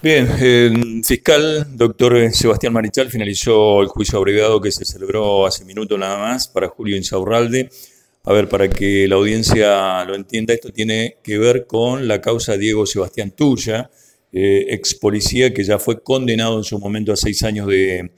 Bien, el fiscal doctor Sebastián Marichal finalizó el juicio abreviado que se celebró hace minutos nada más para Julio Insaurralde. A ver, para que la audiencia lo entienda, esto tiene que ver con la causa Diego Sebastián Tuya, eh, ex policía que ya fue condenado en su momento a seis años de,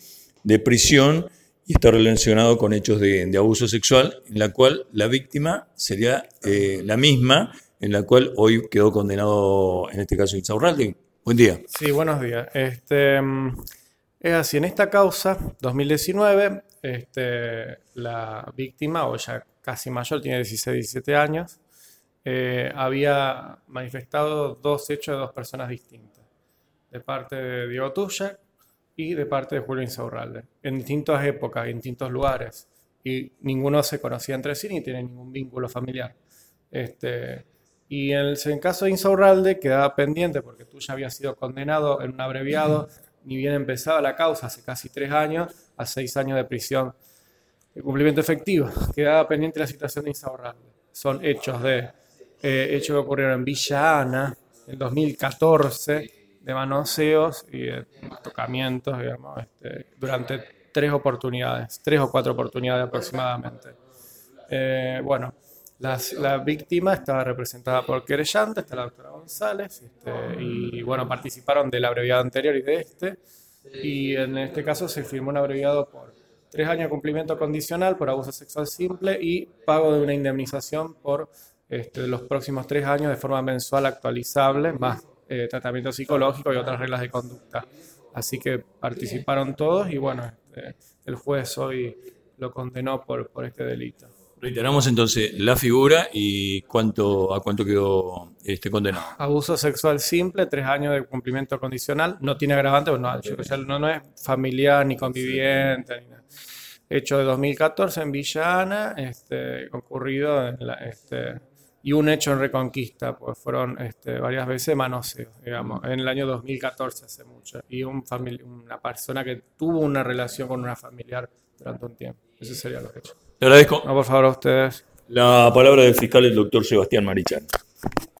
prisión y está relacionado con hechos de, abuso sexual, en la cual la víctima sería eh, la misma, en la cual hoy quedó condenado, en este caso, Insaurralde. Buen día. Sí, buenos días. Este, mm, es así, en esta causa, 2019, este, la víctima, o ya casi mayor, tiene 16, 17 años, eh, había manifestado dos hechos de dos personas distintas, de parte de Diego Tuya y de parte de Julio Insaurralde, en distintas épocas, en distintos lugares, y ninguno se conocía entre sí ni tiene ningún vínculo familiar. Este, y en el, caso de Insaurralde quedaba pendiente porque tú ya habías sido condenado en un abreviado, ni bien empezaba la causa hace casi tres años, a seis años de prisión de cumplimiento efectivo. Quedaba pendiente la situación de Insaurralde. Son hechos de eh, hechos que ocurrieron en Villa Ana en 2014, de manoseos y de tocamientos, digamos, este, durante tres oportunidades, tres o cuatro oportunidades aproximadamente. Eh, bueno, la víctima estaba representada por querellante, está la doctora González, este, y bueno, participaron del abreviado anterior y de este, y en este caso se firmó un abreviado por tres años de cumplimiento condicional por abuso sexual simple y pago de una indemnización por este, los próximos tres años de forma mensual actualizable, más eh, tratamiento psicológico y otras reglas de conducta. Así que participaron todos y bueno, este, el juez hoy lo condenó por, por este delito. Reiteramos entonces la figura y cuánto a cuánto quedó este condenado. Abuso sexual simple, tres años de cumplimiento condicional, no tiene agravante, no, no, es familiar ni conviviente, hecho de 2014 en Villana, este, ocurrido en la, este, y un hecho en Reconquista, pues fueron este, varias veces manoseos, digamos, en el año 2014 hace mucho, y un una persona que tuvo una relación con una familiar durante un tiempo. Ese sería los hechos. Le agradezco. No, por favor, a ustedes. La palabra del fiscal, el doctor Sebastián Marichán.